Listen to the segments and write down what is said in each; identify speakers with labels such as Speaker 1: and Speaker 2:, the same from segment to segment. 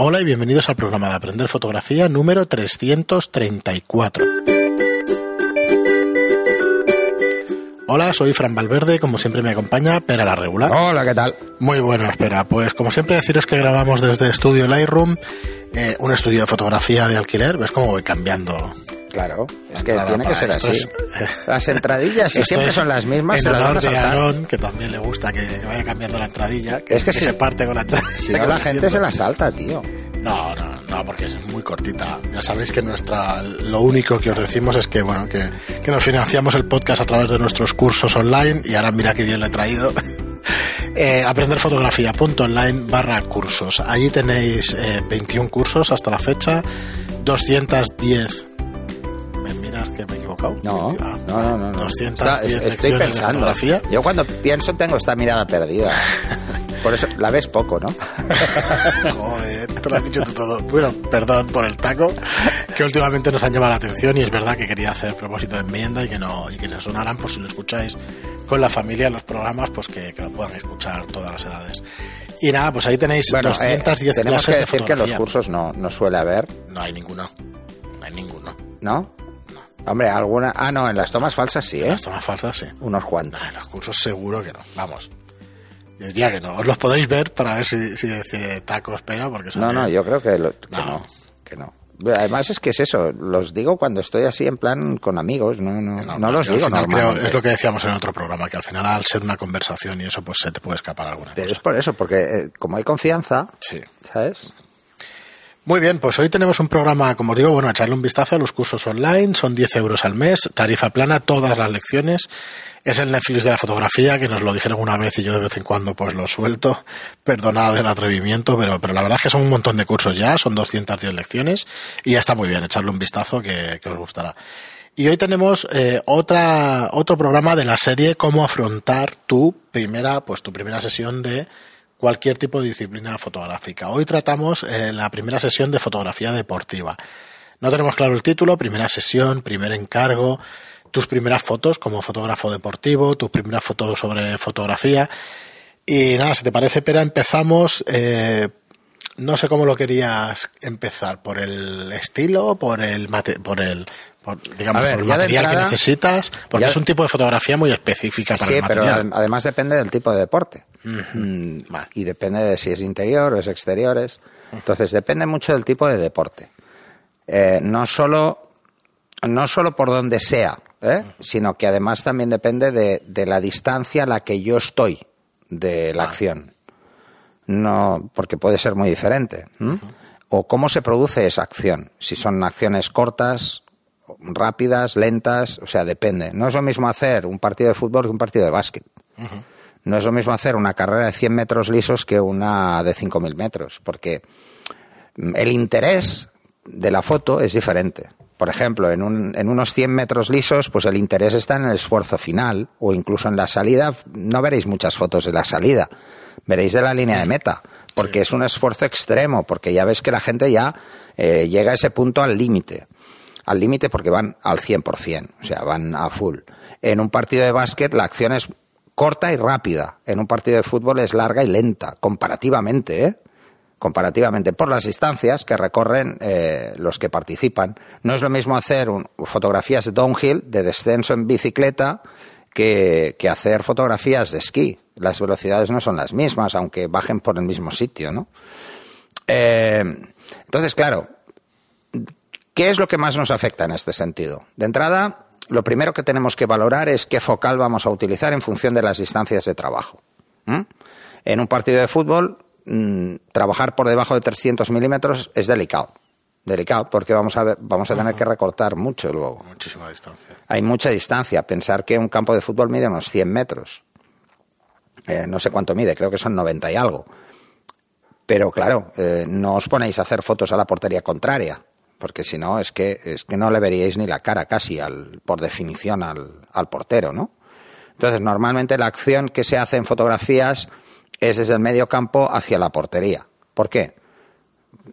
Speaker 1: Hola y bienvenidos al programa de Aprender Fotografía número 334. Hola, soy Fran Valverde, como siempre me acompaña Pera la Regular.
Speaker 2: Hola, ¿qué tal?
Speaker 1: Muy buena, espera. Pues como siempre deciros que grabamos desde Estudio Lightroom, eh, un estudio de fotografía de alquiler. ¿Ves cómo voy cambiando?
Speaker 2: Claro, es que tiene que ser así. las entradillas si siempre son las mismas.
Speaker 1: En honor de. Aarón, que también le gusta que vaya cambiando la entradilla, que,
Speaker 2: Es que
Speaker 1: se parte con la entradilla.
Speaker 2: Si no, la gente se la salta, tío.
Speaker 1: No, no, no, porque es muy cortita. Ya sabéis que nuestra, lo único que os decimos es que, bueno, que, que nos financiamos el podcast a través de nuestros cursos online y ahora mira qué bien lo he traído. Eh, aprenderfotografía.online barra cursos. Allí tenéis eh, 21 cursos hasta la fecha, 210.
Speaker 2: No,
Speaker 1: Ah,
Speaker 2: no, no, no. no.
Speaker 1: 210
Speaker 2: Está- es- estoy
Speaker 1: lecciones de
Speaker 2: pensando. Yo cuando pienso tengo esta mirada perdida. Por eso la ves poco, ¿no?
Speaker 1: Joder, te lo has dicho tú todo. Bueno, perdón por el taco, que últimamente nos han llamado la atención y es verdad que quería hacer propósito de enmienda y que no y que se sonaran, pues si lo escucháis con la familia en los programas, pues que, que lo puedan escuchar todas las edades. Y nada, pues ahí tenéis
Speaker 2: Bueno, eh,
Speaker 1: 210
Speaker 2: tenemos
Speaker 1: clases
Speaker 2: que
Speaker 1: de
Speaker 2: decir que en los cursos no, no suele haber,
Speaker 1: No hay ninguno. No hay ninguno.
Speaker 2: ¿no? Hombre, alguna... Ah, no, en las tomas falsas sí, ¿eh?
Speaker 1: Las tomas falsas, sí.
Speaker 2: Unos cuantos.
Speaker 1: En los cursos seguro que no. Vamos. Yo diría que no. Os los podéis ver para ver si, si decide taco os pega, porque son
Speaker 2: No,
Speaker 1: de-
Speaker 2: no, yo creo que, lo- que
Speaker 1: No.
Speaker 2: no. que no. Además es que es eso, los digo cuando estoy así en plan con amigos, no, no, no
Speaker 1: normal,
Speaker 2: los digo
Speaker 1: final creo-
Speaker 2: normalmente.
Speaker 1: es lo que decíamos en otro programa, que al final al ser una conversación y eso, pues se te puede escapar alguna
Speaker 2: Pero
Speaker 1: cosa.
Speaker 2: es por eso, porque eh, como hay confianza,
Speaker 1: Sí.
Speaker 2: ¿sabes?
Speaker 1: Muy bien, pues hoy tenemos un programa, como digo, bueno, echarle un vistazo a los cursos online, son 10 euros al mes, tarifa plana, todas las lecciones. Es el Netflix de la fotografía, que nos lo dijeron una vez y yo de vez en cuando pues lo suelto. Perdonad el atrevimiento, pero, pero la verdad es que son un montón de cursos ya, son 210 lecciones y ya está muy bien, echarle un vistazo que, que os gustará. Y hoy tenemos eh, otra, otro programa de la serie Cómo afrontar tu primera, pues tu primera sesión de cualquier tipo de disciplina fotográfica. Hoy tratamos eh, la primera sesión de fotografía deportiva. No tenemos claro el título, primera sesión, primer encargo, tus primeras fotos como fotógrafo deportivo, tus primeras fotos sobre fotografía. Y nada, si te parece, Pera, empezamos. eh, no sé cómo lo querías empezar, por el estilo, por el mate- por el por, digamos
Speaker 2: ver,
Speaker 1: por el material que necesitas, porque
Speaker 2: ya-
Speaker 1: es un tipo de fotografía muy específica para
Speaker 2: Sí,
Speaker 1: el
Speaker 2: pero
Speaker 1: material.
Speaker 2: ad- además depende del tipo de deporte. Mm,
Speaker 1: Vale.
Speaker 2: Y depende de si es interior o es exteriores. Entonces depende mucho del tipo de deporte. Eh, no solo no solo por donde sea, ¿eh? sino que además también depende de, de la distancia a la que yo estoy de la acción. No, porque puede ser muy diferente. O cómo se produce esa acción. Si son acciones cortas, rápidas, lentas, o sea, depende. No es lo mismo hacer un partido de fútbol que un partido de básquet. No es lo mismo hacer una carrera de 100 metros lisos que una de 5.000 metros, porque el interés de la foto es diferente. Por ejemplo, en, un- en unos 100 metros lisos, pues el interés está en el esfuerzo final o incluso en la salida. No veréis muchas fotos de la salida, veréis de la línea de meta, porque es un esfuerzo extremo, porque ya ves que la gente ya eh, llega a ese punto al límite. Al límite porque van al 100%, o sea, van a full. En un partido de básquet la acción es corta y rápida. En un partido de fútbol es larga y lenta, comparativamente, ¿eh? comparativamente por las distancias que recorren eh, los que participan. No es lo mismo hacer un- fotografías de downhill, de descenso en bicicleta, que, que hacer fotografías de esquí. Las velocidades no son las mismas, aunque bajen por el mismo sitio, ¿no? Eh, entonces, claro, ¿qué es lo que más nos afecta en este sentido? De entrada, lo primero que tenemos que valorar es qué focal vamos a utilizar en función de las distancias de trabajo. ¿Mm? En un partido de fútbol, mm, trabajar por debajo de 300 milímetros es delicado. Delicado, porque vamos a, ver- vamos a tener que recortar mucho luego.
Speaker 1: Muchísima distancia.
Speaker 2: Hay mucha distancia. Pensar que un campo de fútbol mide unos 100 metros. Eh, no sé cuánto mide, creo que son 90 y algo. Pero claro, eh, no os ponéis a hacer fotos a la portería contraria, porque si no, es que, es que no le veríais ni la cara casi, al, por definición, al, al portero, ¿no? Entonces, normalmente la acción que se hace en fotografías es desde el medio campo hacia la portería. ¿Por qué?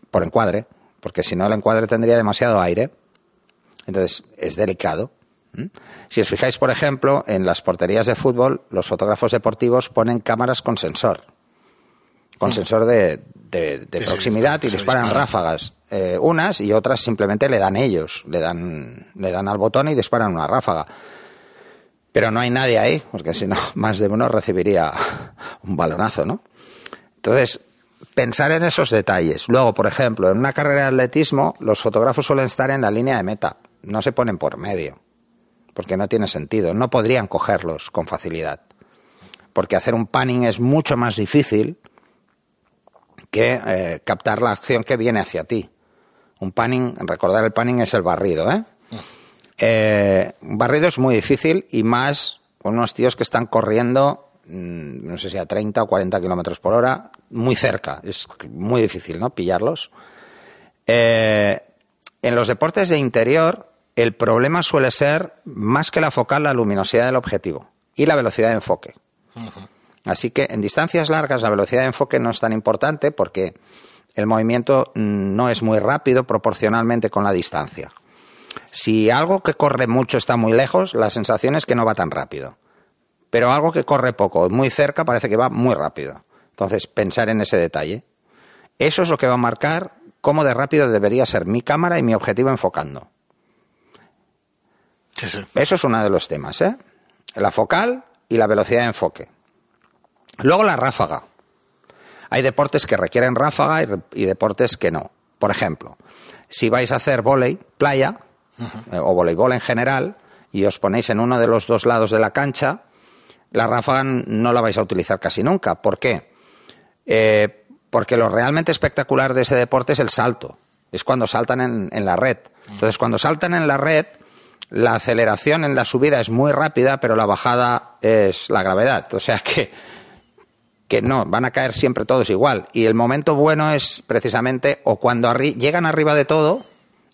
Speaker 2: Por encuadre, porque si no el encuadre tendría demasiado aire. Entonces, es delicado. Si os fijáis, por ejemplo, en las porterías de fútbol, los fotógrafos deportivos ponen cámaras con sensor. Con sensor de, de- de
Speaker 1: Sí, sí,
Speaker 2: proximidad y disparan. ráfagas. Eh, unas y otras simplemente le dan ellos, le dan, le dan al botón y disparan una ráfaga. Pero no hay nadie ahí, porque si no, más de uno recibiría un balonazo, ¿no? Entonces, pensar en esos detalles. Luego, por ejemplo, en una carrera de atletismo, los fotógrafos suelen estar en la línea de meta, no se ponen por medio, porque no tiene sentido, no podrían cogerlos con facilidad. Porque hacer un panning es mucho más difícil que eh, captar la acción que viene hacia ti. Un panning, recordar el panning es el barrido, ¿eh? Eh, un barrido es muy difícil y más con unos tíos que están corriendo, mm, no sé si a 30 o 40 kilómetros por hora, muy cerca. Es muy difícil, ¿no? Pillarlos. Eh, en los deportes de interior, el problema suele ser, más que la focal, la luminosidad del objetivo y la velocidad de enfoque. Así que en distancias largas la velocidad de enfoque no es tan importante porque el movimiento mm, no es muy rápido proporcionalmente con la distancia. Si algo que corre mucho está muy lejos, la sensación es que no va tan rápido. Pero algo que corre poco, muy cerca, parece que va muy rápido. Entonces, pensar en ese detalle. Eso es lo que va a marcar cómo de rápido debería ser mi cámara y mi objetivo enfocando.
Speaker 1: Sí, sí.
Speaker 2: Eso es uno de los temas, ¿eh? La focal y la velocidad de enfoque. Luego la ráfaga. Hay deportes que requieren ráfaga y, deportes que no. Por ejemplo, si vais a hacer volei, playa, eh, o voleibol en general, y os ponéis en uno de los dos lados de la cancha, la ráfaga no la vais a utilizar casi nunca. ¿Por qué? Eh, porque lo realmente espectacular de ese deporte es el salto. Es cuando saltan en, en la red. Entonces, cuando saltan en la red, la aceleración en la subida es muy rápida, pero la bajada es la gravedad. O sea que, que no, van a caer siempre todos igual. Y el momento bueno es precisamente o cuando llegan arriba de todo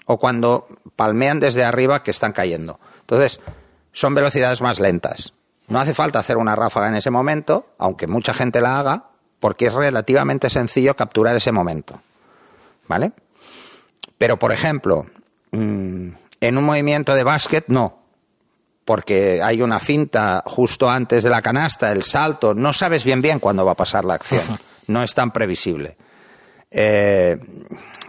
Speaker 2: o cuando palmean desde arriba que están cayendo. Entonces, son velocidades más lentas. No hace falta hacer una ráfaga en ese momento, aunque mucha gente la haga, porque es relativamente sencillo capturar ese momento. ¿Vale? Pero, por ejemplo, mm, en un movimiento de básquet, no. Porque hay una finta justo antes de la canasta, el salto, no sabes bien bien cuándo va a pasar la acción. No es tan previsible. Eh,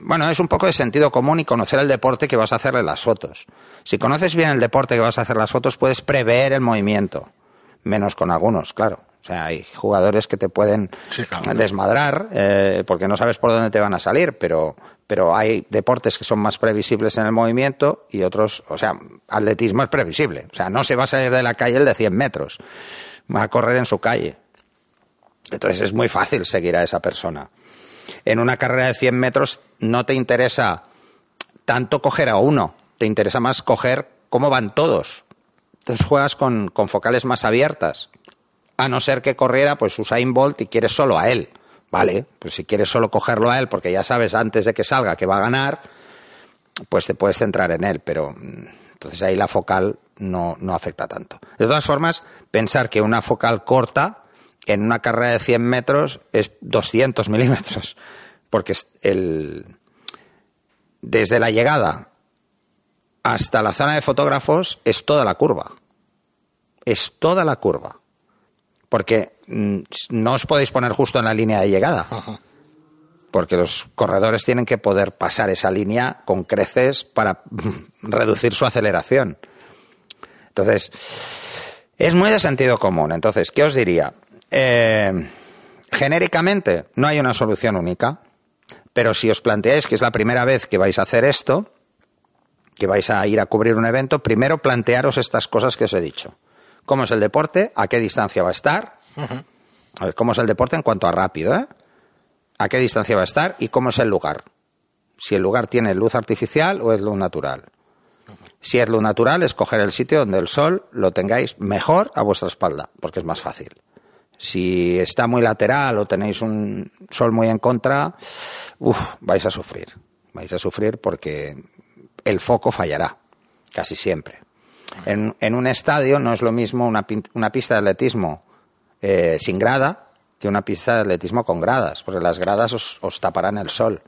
Speaker 2: bueno, es un poco de sentido común y conocer el deporte que vas a hacerle las fotos. Si conoces bien el deporte que vas a hacer las fotos, puedes prever el movimiento. Menos con algunos, claro. O sea, hay jugadores que te pueden
Speaker 1: Sí, claro.
Speaker 2: desmadrar eh, porque no sabes por dónde te van a salir, pero, pero hay deportes que son más previsibles en el movimiento y otros, o sea, atletismo es previsible. O sea, no se va a salir de la calle el de 100 metros, va a correr en su calle. Entonces es muy fácil seguir a esa persona. En una carrera de 100 metros no te interesa tanto coger a uno, te interesa más coger cómo van todos. Entonces juegas con, con focales más abiertas. A no ser que corriera, pues Usain Bolt y quieres solo a él. Vale, pues si quieres solo cogerlo a él, porque ya sabes antes de que salga que va a ganar, pues te puedes centrar en él, pero mm, entonces ahí la focal no, no afecta tanto. De todas formas, pensar que una focal corta en una carrera de 100 metros es 200 milímetros, porque el, desde la llegada hasta la zona de fotógrafos es toda la curva. Es toda la curva. Porque mm, no os podéis poner justo en la línea de llegada. Porque los corredores tienen que poder pasar esa línea con creces para reducir su aceleración. Entonces, es muy de sentido común. Entonces, ¿qué os diría? Eh, genéricamente, no hay una solución única. Pero si os planteáis que es la primera vez que vais a hacer esto, que vais a ir a cubrir un evento, primero plantearos estas cosas que os he dicho. ¿Cómo es el deporte? ¿A qué distancia va a estar? A ver, ¿cómo es el deporte en cuanto a rápido? eh? ¿A qué distancia va a estar? ¿Y cómo es el lugar? Si el lugar tiene luz artificial o es luz natural. Si es luz natural, escoger el sitio donde el sol lo tengáis mejor a vuestra espalda, porque es más fácil. Si está muy lateral o tenéis un sol muy en contra, uf, vais a sufrir. Vais a sufrir porque el foco fallará, casi siempre. En, en un estadio no es lo mismo una, una pista de atletismo eh, sin grada que una pista de atletismo con gradas, porque las gradas os, os taparán el sol.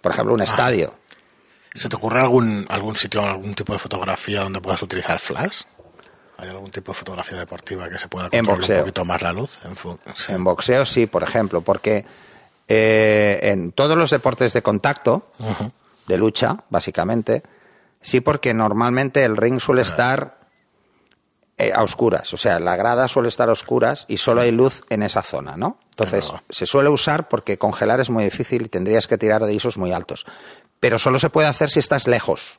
Speaker 2: Por ejemplo, un estadio.
Speaker 1: ¿Se te ocurre algún, algún sitio, algún tipo de fotografía donde puedas utilizar flash? ¿Hay algún tipo de fotografía deportiva que se pueda
Speaker 2: En
Speaker 1: controlar
Speaker 2: boxeo.
Speaker 1: un poquito más la luz? En fu- sí.
Speaker 2: En boxeo sí, por ejemplo, porque eh, en todos los deportes de contacto, de lucha, básicamente, sí porque normalmente el ring suele estar eh, a oscuras, o sea, la grada suele estar a oscuras y solo hay luz en esa zona, ¿no? Entonces, se suele usar porque congelar es muy difícil y tendrías que tirar de ISOs muy altos. Pero solo se puede hacer si estás lejos,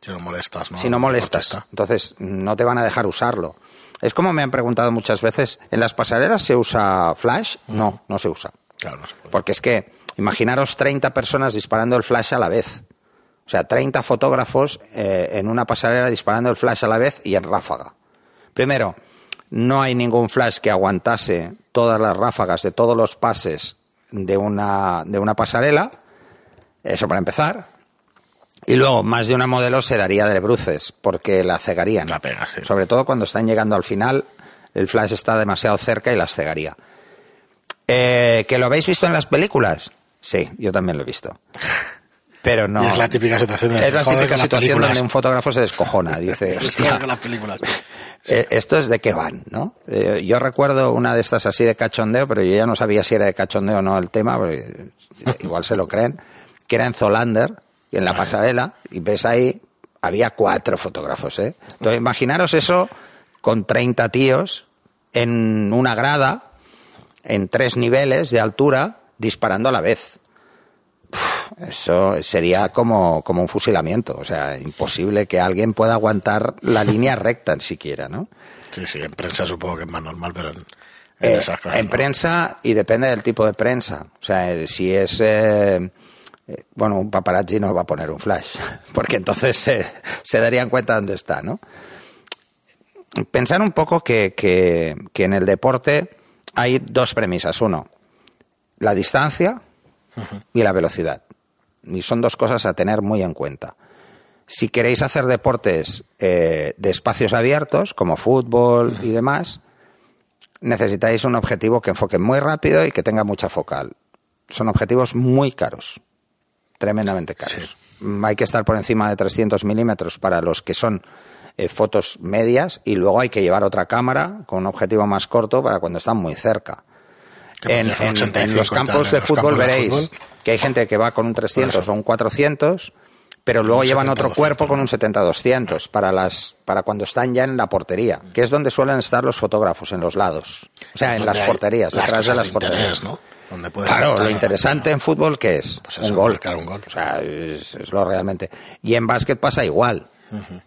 Speaker 1: Si no molestas, ¿no?
Speaker 2: si no molestas. Entonces, no te van a dejar usarlo. Es como me han preguntado muchas veces, ¿en las pasarelas se usa flash? No, no se usa.
Speaker 1: Claro, no se puede.
Speaker 2: Porque es que, imaginaros 30 personas disparando el flash a la vez. O sea, 30 fotógrafos eh, en una pasarela disparando el flash a la vez y en ráfaga. Primero, no hay ningún flash que aguantase todas las ráfagas de todos los pases de una, de una pasarela. Eso para empezar. Y luego, más de una modelo se daría de bruces, porque la cegarían.
Speaker 1: La pega, sí.
Speaker 2: Sobre todo cuando están llegando al final, el flash está demasiado cerca y las cegaría. Eh, ¿Que lo habéis visto en las películas? Sí, yo también lo he visto. Pero no.
Speaker 1: Y es la típica situación de
Speaker 2: Es la típica situación donde un fotógrafo se descojona. Dice, hostia,
Speaker 1: las películas.
Speaker 2: eh, esto es de qué van, ¿no? Eh, yo recuerdo una de estas así de cachondeo, pero yo ya no sabía si era de cachondeo o no el tema, porque igual se lo creen, que era en Zolander, en la pasarela, y ves ahí, había cuatro fotógrafos, ¿eh? Entonces, imaginaros eso con 30 tíos en una grada, en tres niveles de altura, disparando a la vez. Eso sería como, como un fusilamiento, o sea, imposible que alguien pueda aguantar la línea recta siquiera, ¿no?
Speaker 1: Sí, sí, en prensa supongo que es más normal, pero en, en
Speaker 2: Eh,
Speaker 1: esas cosas
Speaker 2: en
Speaker 1: no.
Speaker 2: prensa y depende del tipo de prensa. O sea, eh, si es. eh, eh, bueno, un paparazzi no va a poner un flash, porque entonces se, se darían cuenta dónde está, ¿no? Pensar un poco que, que- que en el deporte hay dos premisas. Uno, la distancia y la velocidad. Y son dos cosas a tener muy en cuenta. Si queréis hacer deportes eh, de espacios abiertos, como fútbol y demás, necesitáis un objetivo que enfoque muy rápido y que tenga mucha focal. Son objetivos muy caros, tremendamente caros. Hay que estar por encima de 300 milímetros para los que son eh, fotos medias y luego hay que llevar otra cámara con un objetivo más corto para cuando están muy cerca. En,
Speaker 1: podrías un
Speaker 2: en-
Speaker 1: 85
Speaker 2: en los campos
Speaker 1: en
Speaker 2: de
Speaker 1: los
Speaker 2: fútbol
Speaker 1: campos de
Speaker 2: veréis. Que hay gente que va con un 300
Speaker 1: eso.
Speaker 2: o un 400, pero luego
Speaker 1: Un
Speaker 2: llevan otro
Speaker 1: 70-200,
Speaker 2: cuerpo con un 70-200 para, las, para cuando están ya en la portería, que es donde suelen estar los fotógrafos, en los lados. O sea, en las porterías,
Speaker 1: las
Speaker 2: detrás de las porterías.
Speaker 1: ¿no? Donde
Speaker 2: Claro,
Speaker 1: montar
Speaker 2: lo interesante en fútbol, ¿qué es?
Speaker 1: Pues eso,
Speaker 2: un gol.
Speaker 1: un gol.
Speaker 2: O sea, es, es lo realmente. Y en básquet pasa igual.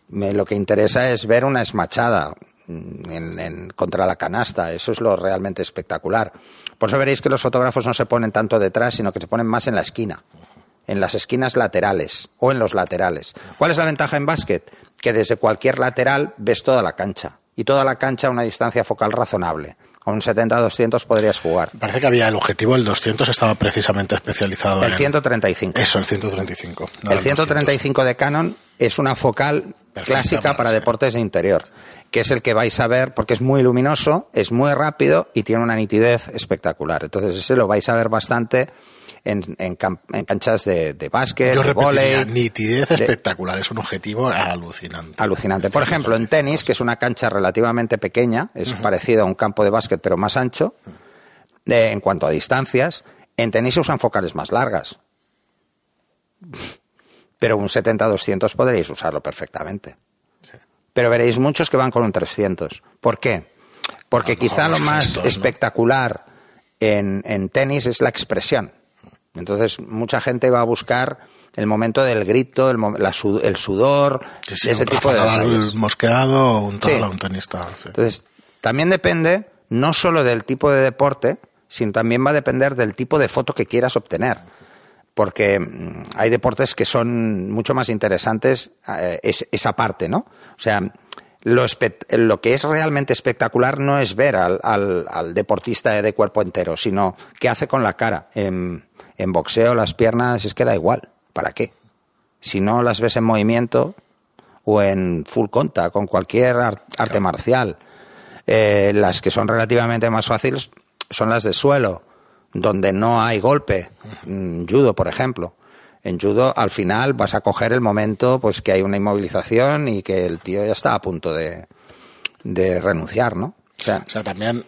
Speaker 2: Me- lo que interesa es ver una esmachada en- en- contra la canasta. Eso es lo realmente espectacular. Por eso veréis que los fotógrafos no se ponen tanto detrás, sino que se ponen más en la esquina. En las esquinas laterales o en los laterales. ¿Cuál es la ventaja en básquet? Que desde cualquier lateral ves toda la cancha. Y toda la cancha a una distancia focal razonable. Con un 70-200 podrías jugar.
Speaker 1: Parece que había el objetivo, el 200 estaba precisamente especializado
Speaker 2: El
Speaker 1: en...
Speaker 2: 135.
Speaker 1: Eso, el 135. no
Speaker 2: El
Speaker 1: el
Speaker 2: 135 de Canon es una focal
Speaker 1: Perfecta
Speaker 2: clásica
Speaker 1: para-
Speaker 2: deportes de interior, que es el que vais a ver porque es muy luminoso, es muy rápido y tiene una nitidez espectacular. Entonces ese lo vais a ver bastante en, en canchas de, de básquet,
Speaker 1: Yo
Speaker 2: de vóley.
Speaker 1: nitidez
Speaker 2: de-
Speaker 1: espectacular, es un objetivo alucinante.
Speaker 2: Alucinante. Por ejemplo, en tenis, que es una cancha relativamente pequeña, es parecido a un campo de básquet pero más ancho, eh, en cuanto a distancias, en tenis se usan focales más largas. Pero un 70-200 podréis usarlo perfectamente. Pero veréis muchos que van con un 300. ¿Por qué? Porque
Speaker 1: lo
Speaker 2: quizá lo más
Speaker 1: gestos, ¿no?
Speaker 2: espectacular en, en tenis es la expresión. Entonces, mucha gente va a buscar el momento del grito, el, la sud- el sudor,
Speaker 1: Sí, sí,
Speaker 2: ese
Speaker 1: un
Speaker 2: tipo de detalles.
Speaker 1: mosqueado o un, tal,
Speaker 2: Sí.
Speaker 1: un tenista. sí.
Speaker 2: Entonces, también depende no solo del tipo de deporte, sino también va a depender del tipo de foto que quieras obtener. Porque mm, hay deportes que son mucho más interesantes eh, es- esa parte, ¿no? O sea, lo, lo que es realmente espectacular no es ver al, al- al deportista de cuerpo entero, sino qué hace con la cara. En, en boxeo las piernas es que da igual. ¿Para qué? Si no las ves en movimiento o en full conta, con cualquier ar- arte marcial. Eh, las que son relativamente más fáciles son las de suelo, donde no hay golpe. Judo, por ejemplo. En judo, al final vas a coger el momento pues que hay una inmovilización y que el tío ya está a punto de, de renunciar, ¿no? O sea,
Speaker 1: O sea, también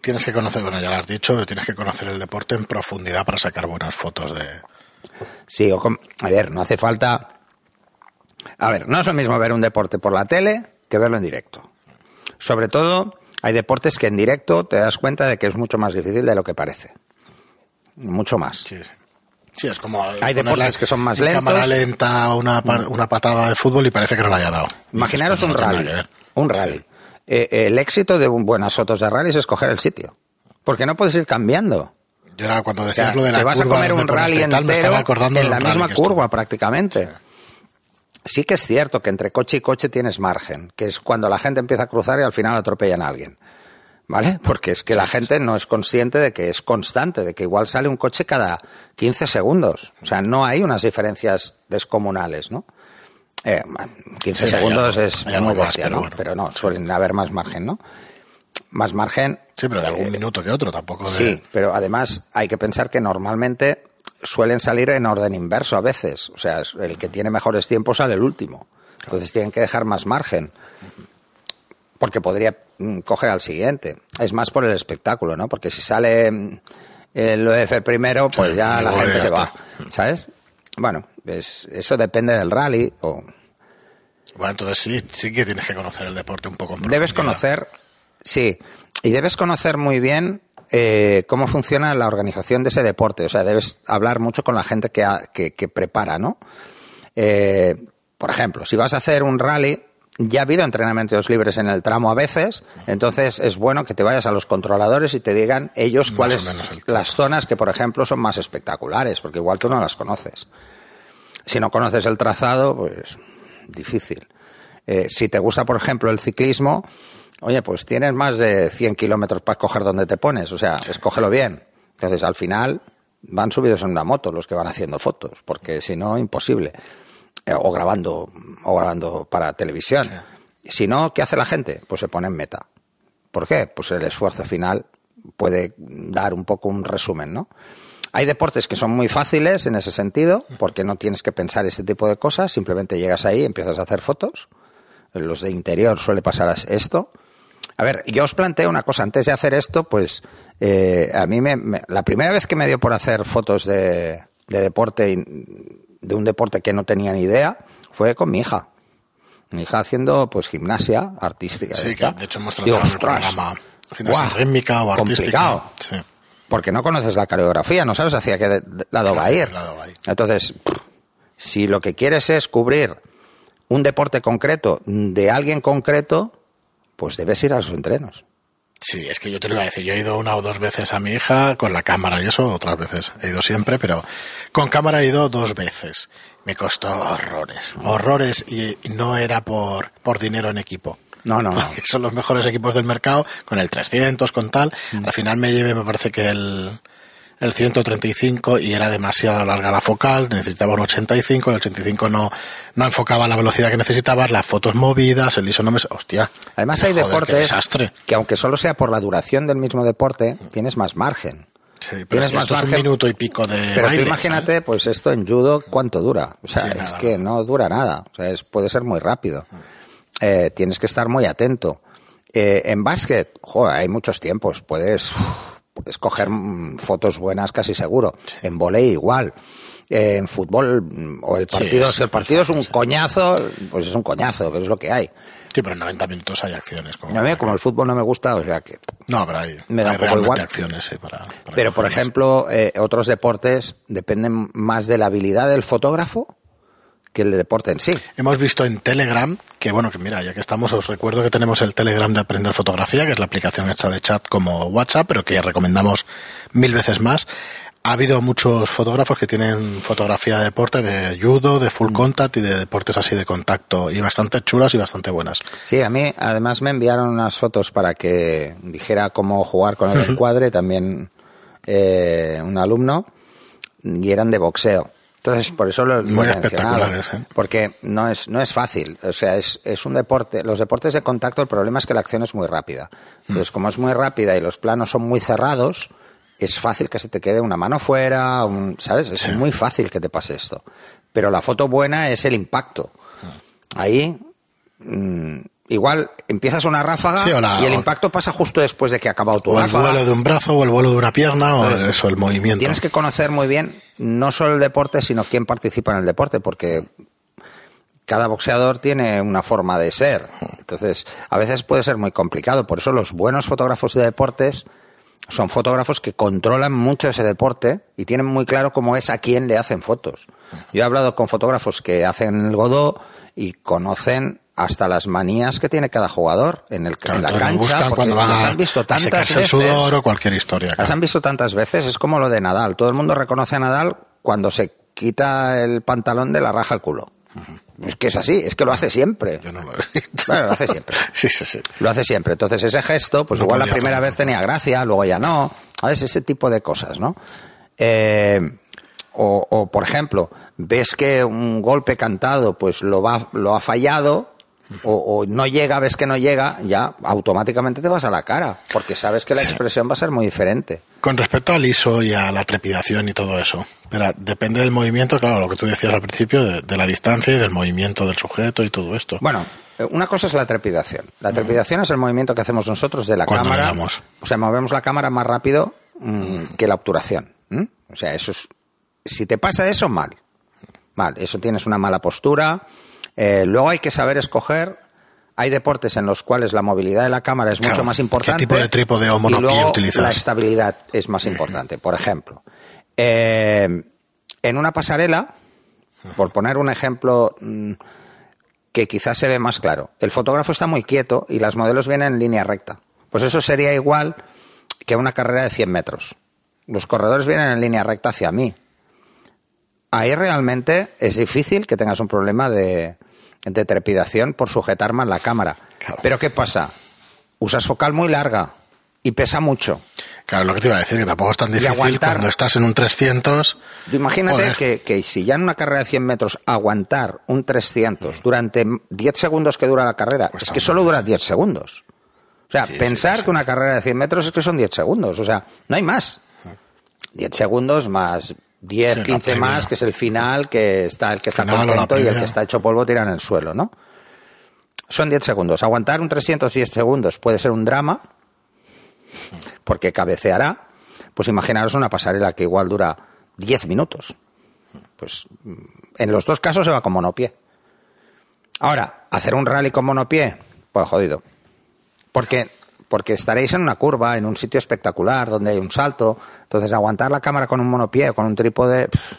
Speaker 1: tienes que conocer, bueno, ya lo has dicho, pero tienes que conocer el deporte en profundidad para sacar buenas fotos de.
Speaker 2: Sí, o com- a ver, no hace falta. A ver, no es lo mismo ver un deporte por la tele que verlo en directo. Sobre todo, hay deportes que en directo te das cuenta de que es mucho más difícil de lo que parece. Mucho más.
Speaker 1: Sí, sí. Sí, es como.
Speaker 2: Hay
Speaker 1: ponerla
Speaker 2: deportes que son más
Speaker 1: en
Speaker 2: lentos.
Speaker 1: cámara lenta una, par- una patada de fútbol y parece que no la haya dado.
Speaker 2: Imaginaros
Speaker 1: Esto
Speaker 2: un
Speaker 1: no
Speaker 2: rally. Un rally. Eh, el éxito de un- buenas fotos de rally es escoger el sitio. Porque no puedes ir cambiando.
Speaker 1: Yo era cuando
Speaker 2: O
Speaker 1: decías
Speaker 2: sea,
Speaker 1: lo de la
Speaker 2: te vas a comer un rally
Speaker 1: me
Speaker 2: entero
Speaker 1: estaba acordando
Speaker 2: en la misma curva prácticamente. Sí que es cierto que entre coche y coche tienes margen, que es cuando la gente empieza a cruzar y al final atropellan a alguien. ¿Vale? Porque es que la gente no es consciente de que es constante, de que igual sale un coche cada 15 segundos. O sea, no hay unas diferencias descomunales, ¿no? Eh, 15
Speaker 1: Sí, hay
Speaker 2: segundos
Speaker 1: algo-
Speaker 2: es muy bestia,
Speaker 1: pero
Speaker 2: ¿no?
Speaker 1: bueno.
Speaker 2: Pero no, suelen haber más margen, ¿no? Más margen
Speaker 1: Sí, pero de algún minuto que otro, tampoco de.
Speaker 2: Sí, pero además hay que pensar que normalmente suelen salir en orden inverso a veces. O sea, el que tiene mejores tiempos sale el último. Entonces tienen que dejar más margen. Porque podría mm, coger al siguiente. Es más por el espectáculo, ¿no? Porque si sale mm, el OF primero, pues ya la gente se va. ¿Sabes? Bueno, es- eso depende del rally. O
Speaker 1: Bueno, entonces sí, sí que tienes que conocer el deporte un poco en
Speaker 2: Debes conocer, sí, y debes conocer muy bien eh, cómo funciona la organización de ese deporte. O sea, debes hablar mucho con la gente que, ha- que, que prepara, ¿no? Eh, por ejemplo, si vas a hacer un rally, ya ha habido entrenamientos libres en el tramo a veces, entonces es bueno que te vayas a los controladores y te digan ellos
Speaker 1: Más
Speaker 2: cuáles
Speaker 1: el
Speaker 2: las zonas que, por ejemplo, son más espectaculares, porque igual tú no las conoces. Si no conoces el trazado, pues difícil. Eh, si te gusta, por ejemplo, el ciclismo, oye, pues tienes más de 100 kilómetros para escoger dónde te pones, o sea, escógelo bien. Entonces, al final, van subidos en una moto los que van haciendo fotos, porque si no, imposible. Eh, o grabando, o grabando para televisión. Si no, ¿qué hace la gente? Pues se pone en meta. ¿Por qué? Pues el esfuerzo final puede dar un poco un resumen, ¿no? Hay deportes que son muy fáciles en ese sentido, porque no tienes que pensar ese tipo de cosas, simplemente llegas ahí, empiezas a hacer fotos. En los de interior suele pasar esto. A ver, yo os planteo una cosa, antes de hacer esto, pues eh, a mí me, me- la primera vez que me dio por hacer fotos de, de deporte, y- de un deporte que no tenía ni idea, fue con mi hija. Mi hija haciendo pues gimnasia artística.
Speaker 1: Sí,
Speaker 2: esta.
Speaker 1: que de hecho hemos
Speaker 2: Digo,
Speaker 1: tratado en el
Speaker 2: "Ostras,
Speaker 1: programa gimnasia
Speaker 2: guau,
Speaker 1: rítmica o artística. Sí.
Speaker 2: porque no conoces la coreografía, no sabes hacia qué lado va a ir.
Speaker 1: qué lado va a ir.
Speaker 2: Entonces, si lo que quieres es cubrir un deporte concreto de alguien concreto, pues debes ir a los entrenos.
Speaker 1: Sí, es que yo te lo iba a decir. Yo he ido una o dos veces a mi hija con la cámara y eso, otras veces he ido siempre, pero con cámara he ido dos veces. Me costó horrores, horrores y no era por, por dinero en equipo.
Speaker 2: No, no, no.
Speaker 1: Son los mejores equipos del mercado, con el 300, con tal.
Speaker 2: Mm.
Speaker 1: Al final me llevé, me parece que el, el 135 y era demasiado larga la focal, necesitaba un 85, el 85 no, no enfocaba la velocidad que necesitabas, las fotos movidas, el ISO no me... Hostia.
Speaker 2: Además hay
Speaker 1: Joder,
Speaker 2: deportes que aunque solo sea por la duración del mismo deporte, tienes más margen.
Speaker 1: Sí, pero
Speaker 2: Tienes más
Speaker 1: esto es un minuto y pico de
Speaker 2: Pero imagínate, pues esto en judo, ¿cuánto dura? O sea,
Speaker 1: Sí,
Speaker 2: es
Speaker 1: nada,
Speaker 2: que no dura nada. O sea, es- puede ser muy rápido. Eh, tienes que estar muy atento. Eh, en básquet, joder, hay muchos tiempos. Puedes, puedes coger mm, fotos buenas casi seguro. En volei igual. Eh, en fútbol, mm, o el partido,
Speaker 1: es
Speaker 2: si el partido es un
Speaker 1: sí.
Speaker 2: coñazo, pues es un coñazo, pero es lo que hay.
Speaker 1: Sí, pero en 90 minutos hay acciones. Como
Speaker 2: A mí, como el fútbol no me gusta, o sea que
Speaker 1: No, pero hay,
Speaker 2: Me da
Speaker 1: hay
Speaker 2: un poco igual.
Speaker 1: acciones, sí, para, para
Speaker 2: Pero, por ejemplo, eh, otros deportes dependen más de la habilidad del fotógrafo que el deporte en sí.
Speaker 1: Hemos visto en Telegram, que bueno, que mira, ya que estamos, os recuerdo que tenemos el Telegram de Aprender Fotografía, que es la aplicación hecha de chat como WhatsApp, pero que recomendamos mil veces más. Ha habido muchos fotógrafos que tienen fotografía de deporte, de judo, de
Speaker 2: Mm.
Speaker 1: full contact y de deportes así de contacto, y bastante chulas y bastante buenas.
Speaker 2: Sí, a mí además me enviaron unas fotos para que dijera cómo jugar con el encuadre, también eh, un alumno, y eran de boxeo. Entonces, por eso lo,
Speaker 1: Muy
Speaker 2: he
Speaker 1: espectaculares, ¿eh?
Speaker 2: Porque no es, no es fácil. O sea, es, es un deporte. Los deportes de contacto, el problema es que la acción es muy rápida. Entonces, como es muy rápida y los planos son muy cerrados, es fácil que se te quede una mano fuera, un- ¿sabes? Es
Speaker 1: Sí.
Speaker 2: muy fácil que te pase esto. Pero la foto buena es el impacto. Ahí mm, igual empiezas una ráfaga
Speaker 1: Sí, o la-
Speaker 2: y el impacto pasa justo después de que ha acabado tu
Speaker 1: O el
Speaker 2: ráfaga.
Speaker 1: vuelo de un brazo, o el vuelo de una pierna, o
Speaker 2: Entonces,
Speaker 1: eso, el movimiento.
Speaker 2: Tienes que conocer muy bien no solo el deporte, sino quién participa en el deporte, porque cada boxeador tiene una forma de ser. Entonces, a veces puede ser muy complicado. Por eso los buenos fotógrafos de deportes son fotógrafos que controlan mucho ese deporte y tienen muy claro cómo es a quién le hacen fotos. Yo he hablado con fotógrafos que hacen el godó y conocen hasta las manías que tiene cada jugador en, el,
Speaker 1: Claro,
Speaker 2: en la cancha, porque
Speaker 1: van
Speaker 2: las han visto
Speaker 1: a
Speaker 2: tantas
Speaker 1: secarse el
Speaker 2: veces.
Speaker 1: sudor o cualquier historia.
Speaker 2: Las
Speaker 1: claro.
Speaker 2: han visto tantas veces, es como lo de Nadal. Todo el mundo reconoce a Nadal cuando se quita el pantalón de la raja al culo. Es que es así, es que lo hace siempre.
Speaker 1: Yo no lo he visto.
Speaker 2: Bueno, lo hace siempre.
Speaker 1: sí, sí, sí.
Speaker 2: Lo hace siempre. Entonces ese gesto, pues
Speaker 1: No
Speaker 2: igual la primera
Speaker 1: hacerlo.
Speaker 2: vez tenía gracia, luego ya no. A veces ese tipo de cosas, ¿no? Eh, o, o, por ejemplo, ves que un golpe cantado pues lo, va, lo ha fallado o, o no llega, ves que no llega, ya automáticamente te vas a la cara, porque sabes que la expresión va a ser muy diferente.
Speaker 1: Con respecto al ISO y a la trepidación y todo eso, pero depende del movimiento, claro, lo que tú decías al principio, de, de la distancia y del movimiento del sujeto y todo esto.
Speaker 2: Bueno, eh, una cosa es la trepidación. La trepidación es el movimiento que hacemos nosotros de la
Speaker 1: Cuando
Speaker 2: cámara.
Speaker 1: damos.
Speaker 2: O sea, movemos la cámara más rápido mm, que la obturación. O sea, eso es. Si te pasa eso, mal. Mal. Eso tienes una mala postura. Eh, luego hay que saber escoger. Hay deportes en los cuales la movilidad de la cámara es
Speaker 1: Claro,
Speaker 2: mucho más
Speaker 1: ¿qué
Speaker 2: importante.
Speaker 1: tipo de trípode o
Speaker 2: y
Speaker 1: monopía
Speaker 2: luego
Speaker 1: utilizas?
Speaker 2: La estabilidad es más importante. Por ejemplo, eh, en una pasarela, por poner un ejemplo mm, que quizás se ve más claro, el fotógrafo está muy quieto y las modelos vienen en línea recta. Pues eso sería igual que una carrera de 100 metros. Los corredores vienen en línea recta hacia mí. Ahí realmente es difícil que tengas un problema de, de trepidación por sujetar más la cámara.
Speaker 1: Claro.
Speaker 2: Pero ¿qué pasa? Usas focal muy larga y pesa mucho.
Speaker 1: Claro, lo que te iba a decir, que tampoco es tan difícil
Speaker 2: aguantar.
Speaker 1: cuando estás en un 300.
Speaker 2: Imagínate que, que si ya en una carrera de 100 metros aguantar un 300 durante 10 segundos que dura la carrera,
Speaker 1: Cuesta
Speaker 2: es que solo dura 10 segundos. O sea,
Speaker 1: Sí, sí,
Speaker 2: pensar
Speaker 1: sí.
Speaker 2: que una carrera de 100 metros es que son 10 segundos. O sea, no hay más. 10 segundos más 10,
Speaker 1: Sí, la
Speaker 2: 15
Speaker 1: previa.
Speaker 2: más, que es el final, que está el que está
Speaker 1: Final
Speaker 2: contento y el que está hecho polvo tira en el suelo, ¿no? Son 10 segundos. Aguantar un 310 segundos puede ser un drama, porque cabeceará. Pues imaginaros una pasarela que igual dura 10 minutos. Pues en los dos casos se va con monopié. Ahora, hacer un rally con monopié, pues jodido. Porque, porque estaréis en una curva, en un sitio espectacular, donde hay un salto. Entonces, aguantar la cámara con un monopié o con un trípode pff,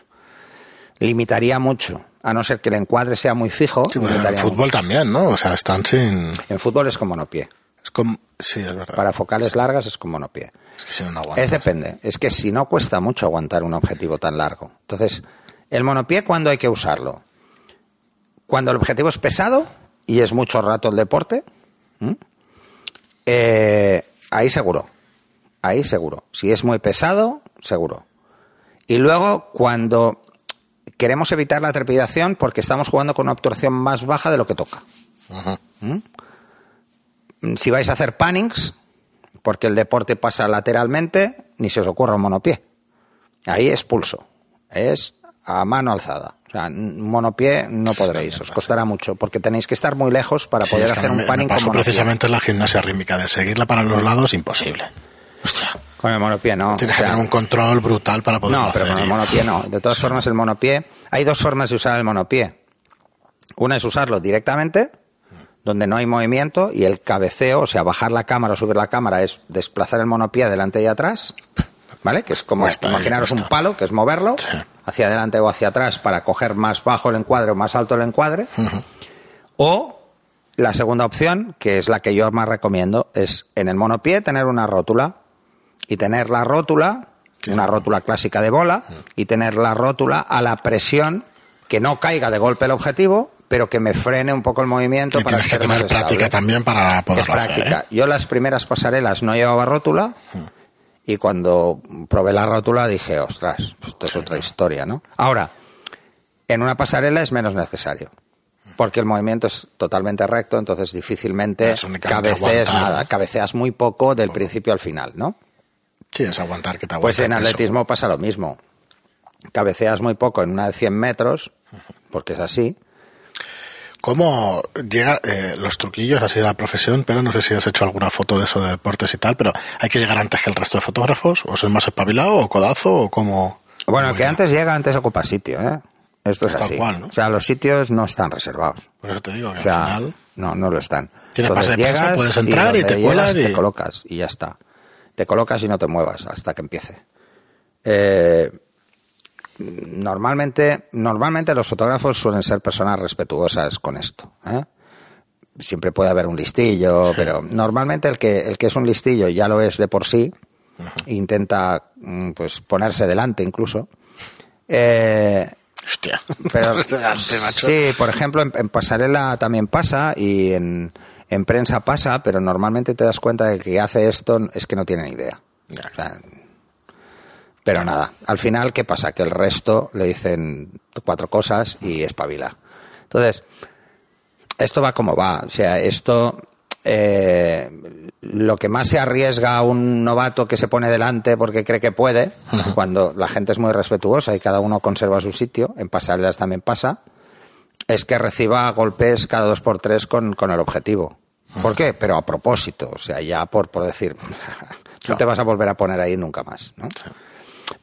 Speaker 2: limitaría mucho. A no ser que el encuadre sea muy fijo.
Speaker 1: Sí, pero en fútbol
Speaker 2: mucho.
Speaker 1: también, ¿no? O sea, están sin.
Speaker 2: En fútbol es con monopié.
Speaker 1: Es como. Sí, es verdad.
Speaker 2: Para focales largas es con monopié.
Speaker 1: Es que si no, no aguantas.
Speaker 2: Es depende. Es que si no cuesta mucho aguantar un objetivo tan largo. Entonces, el monopié, ¿cuándo hay que usarlo? Cuando el objetivo es pesado y es mucho rato el deporte. Eh, ahí seguro. Ahí seguro. Si es muy pesado, seguro. Y luego, cuando queremos evitar la trepidación porque estamos jugando con una obturación más baja de lo que toca.
Speaker 1: Ajá.
Speaker 2: Si vais a hacer pannings, porque el deporte pasa lateralmente, ni se os ocurra un monopié. Ahí es pulso, es a mano alzada. O sea, monopié no podréis, os costará mucho, porque tenéis que estar muy lejos para
Speaker 1: Sí,
Speaker 2: poder
Speaker 1: es que
Speaker 2: hacer
Speaker 1: me,
Speaker 2: un
Speaker 1: me
Speaker 2: panning con
Speaker 1: pasó
Speaker 2: monopié.
Speaker 1: precisamente en la gimnasia rítmica, de seguirla para los lados, imposible. Hostia.
Speaker 2: Con el monopié no.
Speaker 1: Tienes
Speaker 2: o sea,
Speaker 1: que tener un control brutal para poder
Speaker 2: no, pero con el monopié no. De todas formas, el monopié. Hay dos formas de usar el monopié. Una es usarlo directamente, donde no hay movimiento, y el cabeceo, o sea, bajar la cámara o subir la cámara, es desplazar el monopié adelante y atrás. ¿Vale? Que es como
Speaker 1: Cuesta, eh,
Speaker 2: imaginaros un palo, que es moverlo
Speaker 1: Sí.
Speaker 2: hacia adelante o hacia atrás para coger más bajo el encuadre o más alto el encuadre. O la segunda opción, que es la que yo más recomiendo, es en el monopié tener una rótula y tener la rótula, una rótula clásica de bola, y tener la rótula a la presión que no caiga de golpe el objetivo, pero que me frene un poco el movimiento
Speaker 1: Y
Speaker 2: para
Speaker 1: tienes que
Speaker 2: ser más
Speaker 1: tener práctica también para
Speaker 2: Es
Speaker 1: poderlo hacer.
Speaker 2: práctica.
Speaker 1: ¿eh?
Speaker 2: Yo las primeras pasarelas no llevaba rótula y cuando probé la rótula dije, ostras, pues esto es otra historia, ¿no? Ahora, en una pasarela es menos necesario. Porque el movimiento es totalmente recto, entonces difícilmente cabeceas nada, cabeceas muy poco del principio al final, ¿no?
Speaker 1: Sí, es aguantar que te
Speaker 2: Pues en atletismo pasa lo mismo. Cabeceas muy poco en una de 100 metros, porque es así,
Speaker 1: ¿Cómo llega eh, los truquillos así de la profesión? Pero no sé si has hecho alguna foto de eso de deportes y tal, pero ¿hay que llegar antes que el resto de fotógrafos? ¿O soy más espabilado o codazo o cómo?
Speaker 2: Bueno,
Speaker 1: cómo
Speaker 2: que
Speaker 1: llega?
Speaker 2: antes llega, antes ocupa sitio, ¿eh? Esto es
Speaker 1: Tal
Speaker 2: así.
Speaker 1: cual, ¿no?
Speaker 2: O sea, los sitios no están reservados.
Speaker 1: Por eso te digo que
Speaker 2: O sea,
Speaker 1: al final...
Speaker 2: no, no lo están.
Speaker 1: Tienes
Speaker 2: Entonces
Speaker 1: pase de prensa, puedes entrar y te cuelas y-
Speaker 2: Te colocas y ya está. Te colocas y no te muevas hasta que empiece. Eh, normalmente, normalmente los fotógrafos suelen ser personas respetuosas con esto. ¿eh? Siempre puede haber un listillo, pero normalmente el que, el que es un listillo ya lo es de por sí. Intenta mm, pues ponerse delante incluso. Eh,
Speaker 1: Hostia.
Speaker 2: pero
Speaker 1: Delante, macho.
Speaker 2: sí, por ejemplo, en, en pasarela también pasa y en, en prensa pasa, pero normalmente te das cuenta de que hace esto es que no tiene ni idea. O sea, pero nada, al final, ¿qué pasa? Que el resto le dicen cuatro cosas y espabila. Entonces, esto va como va. O sea, esto. eh, lo que más se arriesga a un novato que se pone delante porque cree que puede, cuando la gente es muy respetuosa y cada uno conserva su sitio, en pasarelas también pasa, es que reciba golpes cada dos por tres con, con el objetivo. ¿Por qué? Pero a propósito, o sea, ya por, por decir, no te vas a volver a poner ahí nunca más, ¿no?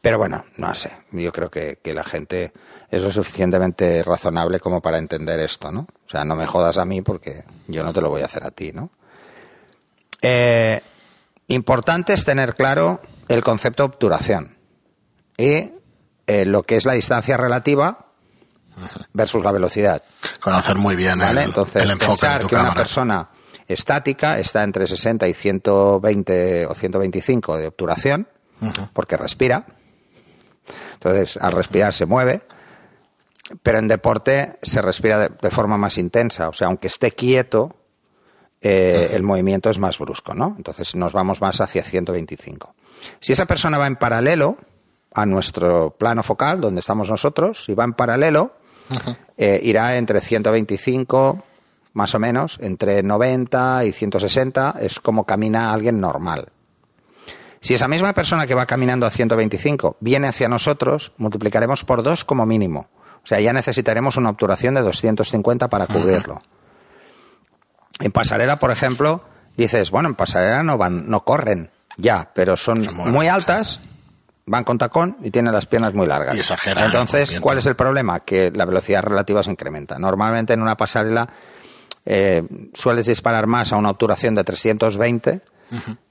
Speaker 2: Pero bueno, no sé, yo creo que, que la gente es lo suficientemente razonable como para entender esto, ¿no? O sea, no me jodas a mí porque yo no te lo voy a hacer a ti, ¿no? Eh, importante es tener claro el concepto de obturación y eh, lo que es la distancia relativa versus la velocidad.
Speaker 1: Conocer muy bien
Speaker 2: ¿vale?
Speaker 1: el,
Speaker 2: Entonces,
Speaker 1: el enfoque de
Speaker 2: pensar
Speaker 1: tu
Speaker 2: que una
Speaker 1: cámara.
Speaker 2: persona estática está entre 60 y 120 o 125 de obturación, porque respira. Entonces, al respirar se mueve. Pero en deporte se respira de, de forma más intensa. O sea, aunque esté quieto, eh, el movimiento es más brusco, ¿no? Entonces nos vamos más hacia 125. Si esa persona va en paralelo a nuestro plano focal, donde estamos nosotros, si va en paralelo, eh, irá entre 125, más o menos, entre 90 y 160, es como camina alguien normal. Si esa misma persona que va caminando a 125 viene hacia nosotros, multiplicaremos por dos como mínimo. O sea, ya necesitaremos una obturación de 250 para cubrirlo. En pasarela, por ejemplo, dices, bueno, en pasarela no van, no corren, ya, pero son muy altas, van con tacón y tienen las piernas muy largas.
Speaker 1: Y exageran
Speaker 2: Entonces. ¿cuál es el problema? Que la velocidad relativa se incrementa. Normalmente en una pasarela eh, sueles disparar más a una obturación de 320.